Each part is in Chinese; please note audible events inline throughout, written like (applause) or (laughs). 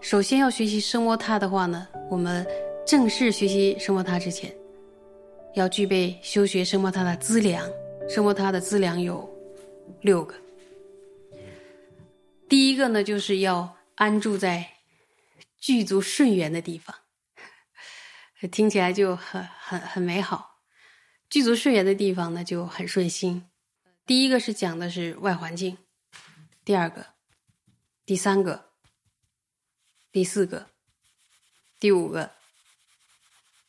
首先要学习声摩他的话呢，我们正式学习声摩他之前，要具备修学声摩他的资粮。声摩他的资粮有六个。第一个呢，就是要安住在具足顺缘的地方，听起来就很很很美好。具足顺缘的地方呢，就很顺心。第一个是讲的是外环境，第二个、第三个。第四个、第五个，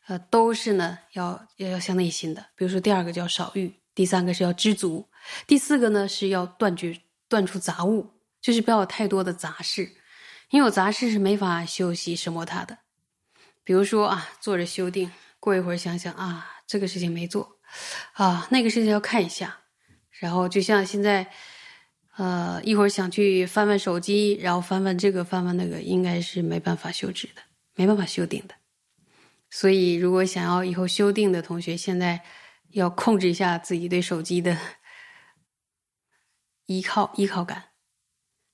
呃，都是呢要要要向内心的。比如说，第二个叫少欲，第三个是要知足，第四个呢是要断绝断除杂物，就是不要有太多的杂事，因为有杂事是没法休息什么他的。比如说啊，坐着修定，过一会儿想想啊，这个事情没做，啊，那个事情要看一下，然后就像现在。呃，一会儿想去翻翻手机，然后翻翻这个，翻翻那个，应该是没办法修止的，没办法修定的。所以，如果想要以后修订的同学，现在要控制一下自己对手机的 (laughs) 依靠依靠感，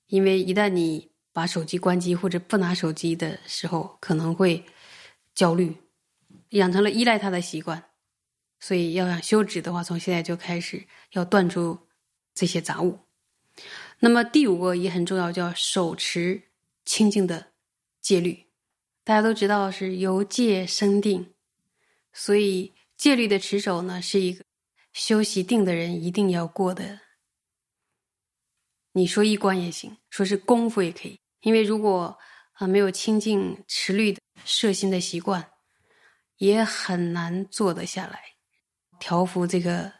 因为一旦你把手机关机或者不拿手机的时候，可能会焦虑，养成了依赖它的习惯。所以，要想修止的话，从现在就开始要断除这些杂物。那么第五个也很重要，叫手持清净的戒律。大家都知道是由戒生定，所以戒律的持守呢，是一个修习定的人一定要过的。你说一关也行，说是功夫也可以。因为如果啊没有清净持律的摄心的习惯，也很难坐得下来，调服这个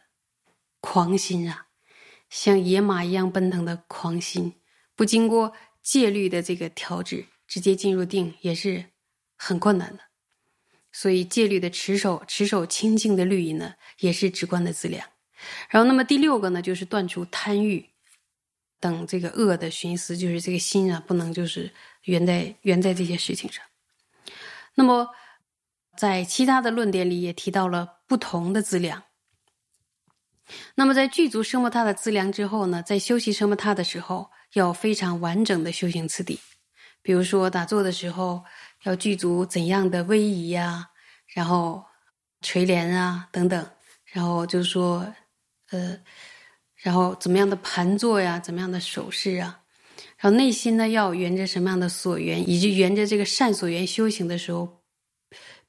狂心啊。像野马一样奔腾的狂心，不经过戒律的这个调制，直接进入定也是很困难的。所以戒律的持守，持守清净的律仪呢，也是直观的资粮。然后，那么第六个呢，就是断除贪欲等这个恶的寻思，就是这个心啊，不能就是圆在圆在这些事情上。那么，在其他的论点里也提到了不同的资粮。那么，在具足生摩他的资粮之后呢，在修习生摩他的时候，要非常完整的修行次第。比如说，打坐的时候要具足怎样的威仪呀，然后垂帘啊等等，然后就说，呃，然后怎么样的盘坐呀，怎么样的手势啊，然后内心呢要沿着什么样的所缘，以及沿着这个善所缘修行的时候，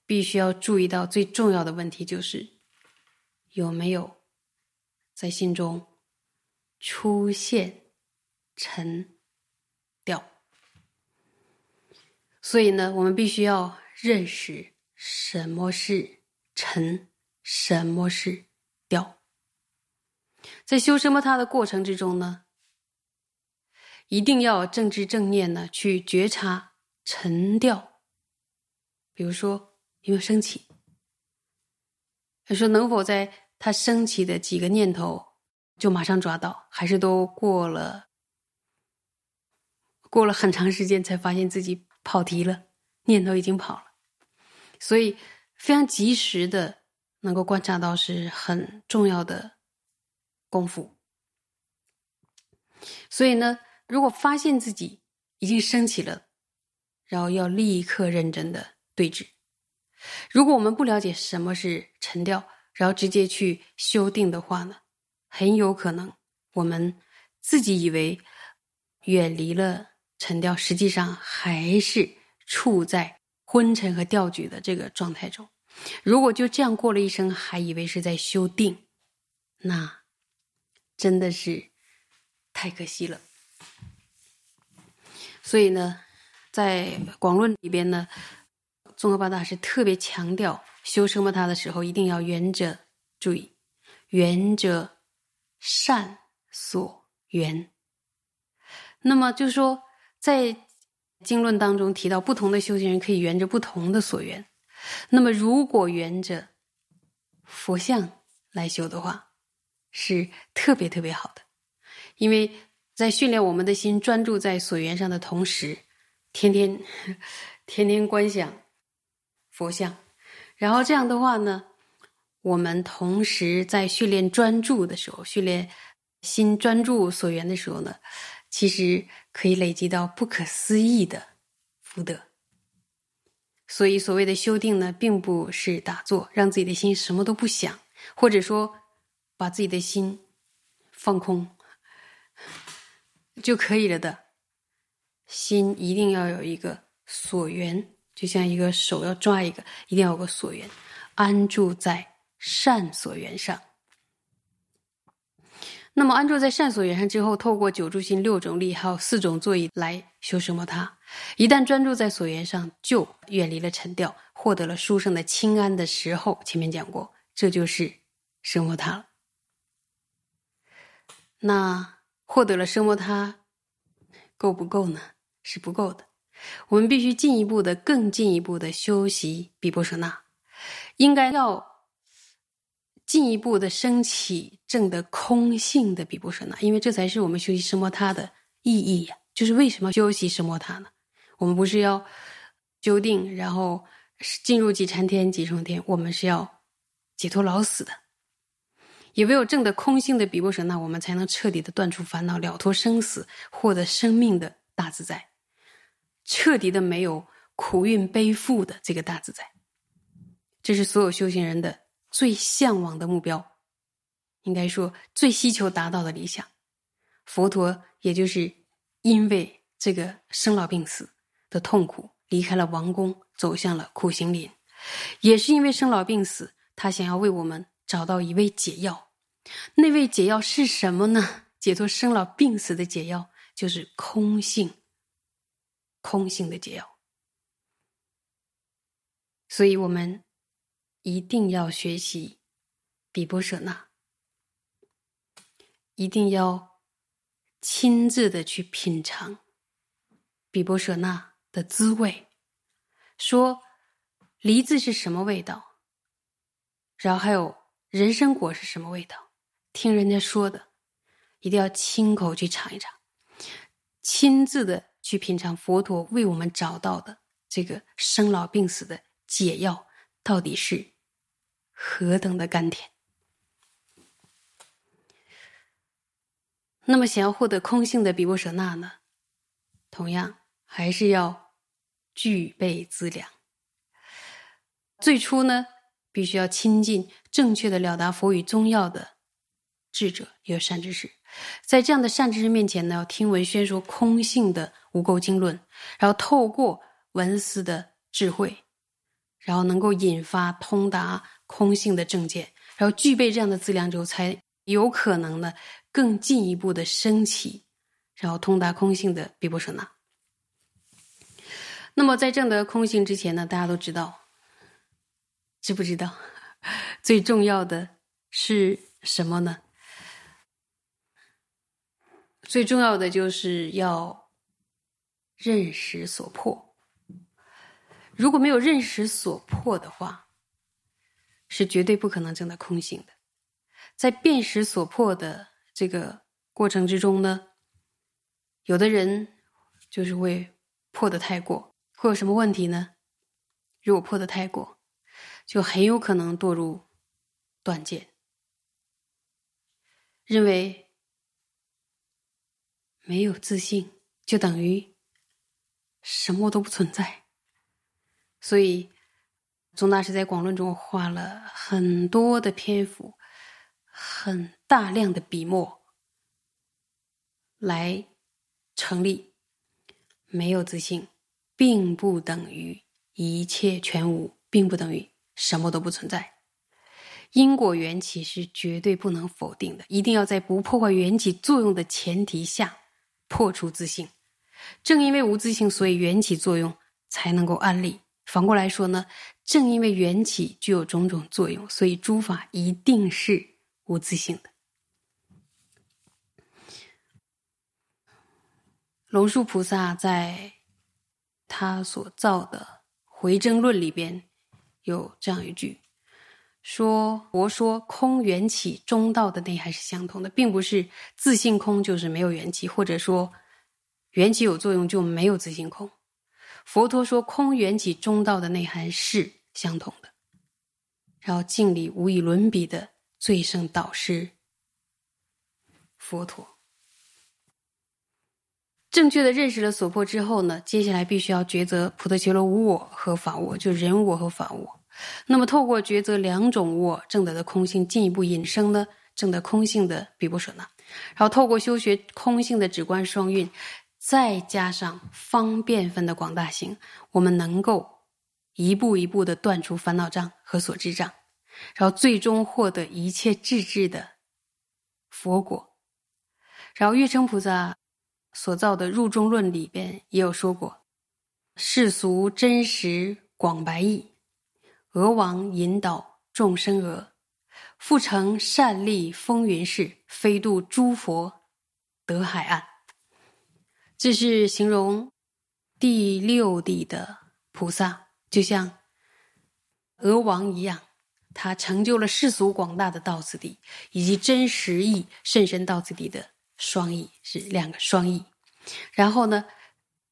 必须要注意到最重要的问题就是有没有。在心中出现沉掉，所以呢，我们必须要认识什么是沉，什么是掉。在修什么它的过程之中呢，一定要正知正念呢去觉察沉掉。比如说有没有升起？他说能否在？他升起的几个念头，就马上抓到，还是都过了，过了很长时间才发现自己跑题了，念头已经跑了，所以非常及时的能够观察到是很重要的功夫。所以呢，如果发现自己已经升起了，然后要立刻认真的对峙。如果我们不了解什么是沉掉。然后直接去修订的话呢，很有可能我们自己以为远离了沉掉，实际上还是处在昏沉和掉举的这个状态中。如果就这样过了一生，还以为是在修定，那真的是太可惜了。所以呢，在广论里边呢，综合八大师特别强调。修什么他的时候，一定要圆着注意，圆着善所缘。那么就是说，在经论当中提到，不同的修行人可以圆着不同的所缘。那么如果圆着佛像来修的话，是特别特别好的，因为在训练我们的心专注在所缘上的同时，天天 (laughs) 天天观想佛像。然后这样的话呢，我们同时在训练专注的时候，训练心专注所缘的时候呢，其实可以累积到不可思议的福德。所以，所谓的修定呢，并不是打坐，让自己的心什么都不想，或者说把自己的心放空就可以了的。心一定要有一个所缘，就像一个手要抓一个，一定要有个所缘，安住在善所缘上。那么安住在善所缘上之后，透过九住心、六种力，还有四种座椅来修什么他。一旦专注在所缘上，就远离了沉掉，获得了殊胜的清安的时候，前面讲过，这就是生摩他了。那获得了生摩他，够不够呢？是不够的。我们必须进一步的、更进一步的修习比波舍那，应该要。进一步的升起正的空性的比波舍那，因为这才是我们修习什摩他的意义呀。就是为什么修习什摩他呢？我们不是要修定，然后进入几禅天、几重天，我们是要解脱老死的。也唯有正的空性的比波舍那，我们才能彻底的断除烦恼，了脱生死，获得生命的大自在，彻底的没有苦运背负的这个大自在。这是所有修行人的。最向往的目标，应该说最希求达到的理想。佛陀也就是因为这个生老病死的痛苦，离开了王宫，走向了苦行林。也是因为生老病死，他想要为我们找到一味解药。那味解药是什么呢？解脱生老病死的解药，就是空性。空性的解药。所以我们。一定要学习比波舍那，一定要亲自的去品尝比波舍那的滋味。说梨子是什么味道，然后还有人参果是什么味道，听人家说的，一定要亲口去尝一尝，亲自的去品尝佛陀为我们找到的这个生老病死的解药到底是。何等的甘甜！那么，想要获得空性的比波舍那呢？同样，还是要具备资粮。最初呢，必须要亲近正确的了达佛语宗要的智者，有善知识。在这样的善知识面前呢，要听闻宣说空性的无垢经论，然后透过文思的智慧，然后能够引发通达。空性的正见，然后具备这样的资粮之后，才有可能呢更进一步的升起，然后通达空性的比波舍那。那么在证得空性之前呢，大家都知道，知不知道？(laughs) 最重要的是什么呢？最重要的就是要认识所破。如果没有认识所破的话，是绝对不可能证得空性的，在辨识所破的这个过程之中呢，有的人就是会破的太过，会有什么问题呢？如果破的太过，就很有可能堕入断见，认为没有自信就等于什么都不存在，所以。宗大师在广论中花了很多的篇幅，很大量的笔墨来成立。没有自信，并不等于一切全无，并不等于什么都不存在。因果缘起是绝对不能否定的，一定要在不破坏缘起作用的前提下破除自信。正因为无自性，所以缘起作用才能够安立。反过来说呢，正因为缘起具有种种作用，所以诸法一定是无自性的。龙树菩萨在他所造的《回争论》里边有这样一句，说：“佛说空缘起中道的内涵是相同的，并不是自性空就是没有缘起，或者说缘起有作用就没有自性空。”佛陀说：“空缘起中道的内涵是相同的。”然后敬礼无以伦比的最胜导师佛陀。正确的认识了所破之后呢，接下来必须要抉择普特伽罗无我和法我，就人我和法我。那么透过抉择两种我，正德的空性进一步引生呢，正德空性的比波舍那。然后透过修学空性的止观双运，再加上方便分的广大性，我们能够一步一步的断除烦恼障和所知障，然后最终获得一切智智的佛果。然后月称菩萨。所造的入中论里边也有说过，世俗真实广白义，俄王引导众生俄，复成善利风云事，飞渡诸佛得海岸。这是形容第六地的菩萨，就像俄王一样，他成就了世俗广大的道次第，以及真实义甚深道次第的。双翼是两个双翼，然后呢，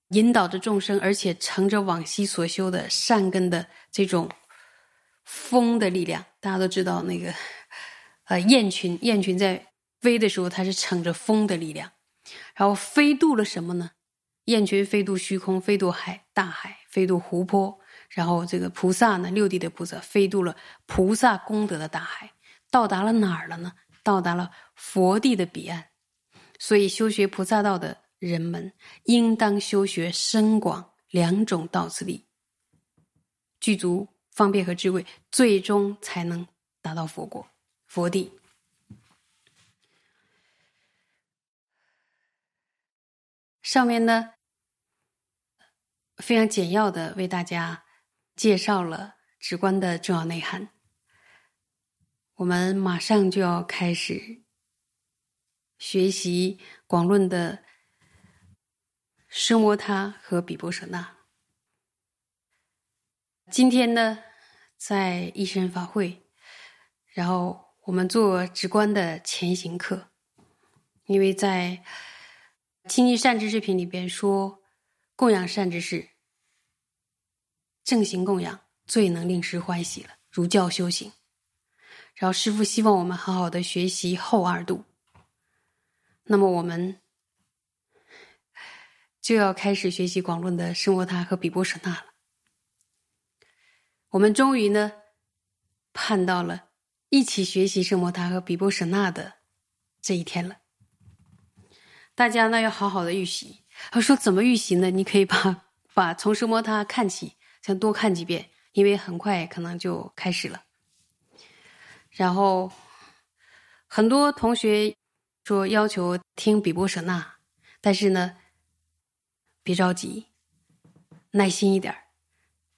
引导着众生，而且乘着往昔所修的善根的这种风的力量。大家都知道那个，呃，雁群，雁群在飞的时候，它是乘着风的力量，然后飞渡了什么呢？雁群飞渡虚空，飞渡海，大海，飞渡湖泊。然后这个菩萨呢，六地的菩萨飞渡了菩萨功德的大海，到达了哪儿了呢？到达了佛地的彼岸。所以，修学菩萨道的人们，应当修学深广两种道次第，具足方便和智慧，最终才能达到佛果、佛地。上面呢，非常简要的为大家介绍了直观的重要内涵。我们马上就要开始。学习广论的声摩他和比波舍那。今天呢，在一生法会，然后我们做直观的前行课，因为在《亲近善知识品》里边说，供养善知识，正行供养最能令师欢喜了，如教修行。然后师傅希望我们好好的学习后二度。那么我们就要开始学习广论的生活塔和比波舍那了。我们终于呢，盼到了一起学习圣摩他和比波舍那的这一天了。大家呢要好好的预习。他说怎么预习呢？你可以把把从圣摩他看起，先多看几遍，因为很快可能就开始了。然后很多同学。说要求听比波舍那，但是呢，别着急，耐心一点儿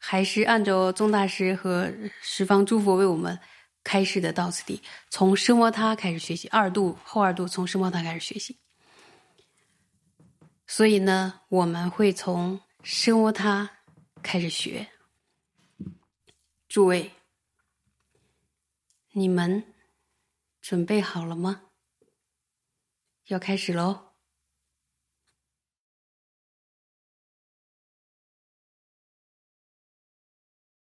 还是按照宗大师和十方诸佛为我们开示的道次第，从声摩他开始学习二度后二度，从声摩他开始学习。所以呢，我们会从声摩他开始学。诸位，你们准备好了吗？要开始喽！